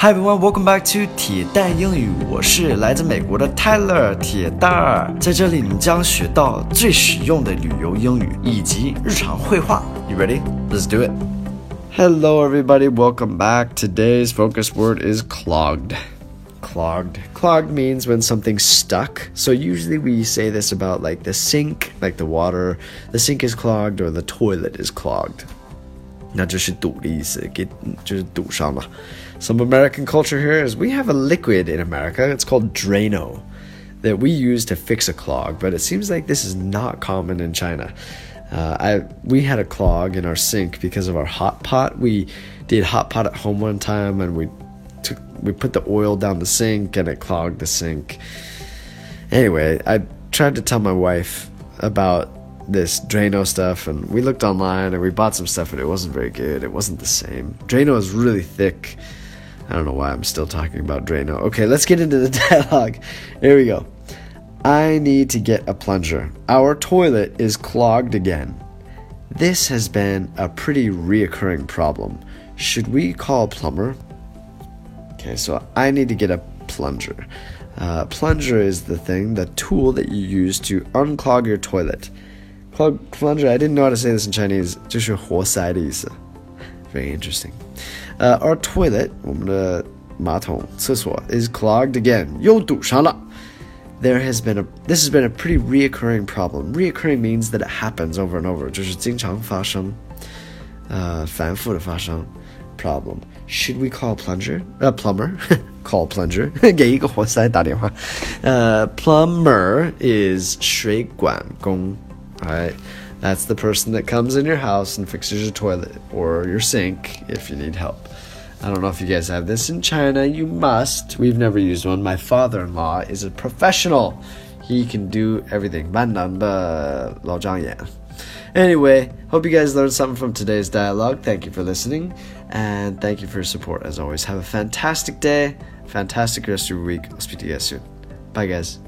Hi everyone, welcome back to 铁蛋英语。我是来自美国的 Tyler 铁蛋儿，在这里你将学到最实用的旅游英语以及日常会话。You ready? Let's do it. Hello everybody, welcome back. Today's focus word is clogged. Clogged. Clogged means when something's stuck. So usually we say this about like the sink, like the water, the sink is clogged or the toilet is clogged. 那就是堵的意思，给就是堵上嘛。Some American culture here is we have a liquid in America. It's called Drano that we use to fix a clog, but it seems like this is not common in China. Uh, I we had a clog in our sink because of our hot pot. We did hot pot at home one time, and we took we put the oil down the sink, and it clogged the sink. Anyway, I tried to tell my wife about this Drano stuff, and we looked online and we bought some stuff, and it wasn't very good. It wasn't the same. Drano is really thick. I don't know why I'm still talking about Drano. Okay, let's get into the dialogue. Here we go. I need to get a plunger. Our toilet is clogged again. This has been a pretty reoccurring problem. Should we call a plumber? Okay, so I need to get a plunger. Uh, plunger is the thing, the tool that you use to unclog your toilet. Plug, plunger, I didn't know how to say this in Chinese, 就是活塞的意思. Very interesting. Uh, our toilet, 我们的马桶厕所 is clogged again. 又堵上了. There has been a this has been a pretty reoccurring problem. Reoccurring means that it happens over and over. 就是经常发生，呃，反复的发生 problem. Should we call a plunger? A plumber? call a plunger. 给一个活塞打电话。呃、uh,，plumber is 水管工。 Alright, that's the person that comes in your house and fixes your toilet or your sink if you need help. I don't know if you guys have this in China. You must. We've never used one. My father in law is a professional. He can do everything. Anyway, hope you guys learned something from today's dialogue. Thank you for listening and thank you for your support as always. Have a fantastic day, fantastic rest of your week. I'll speak to you guys soon. Bye, guys.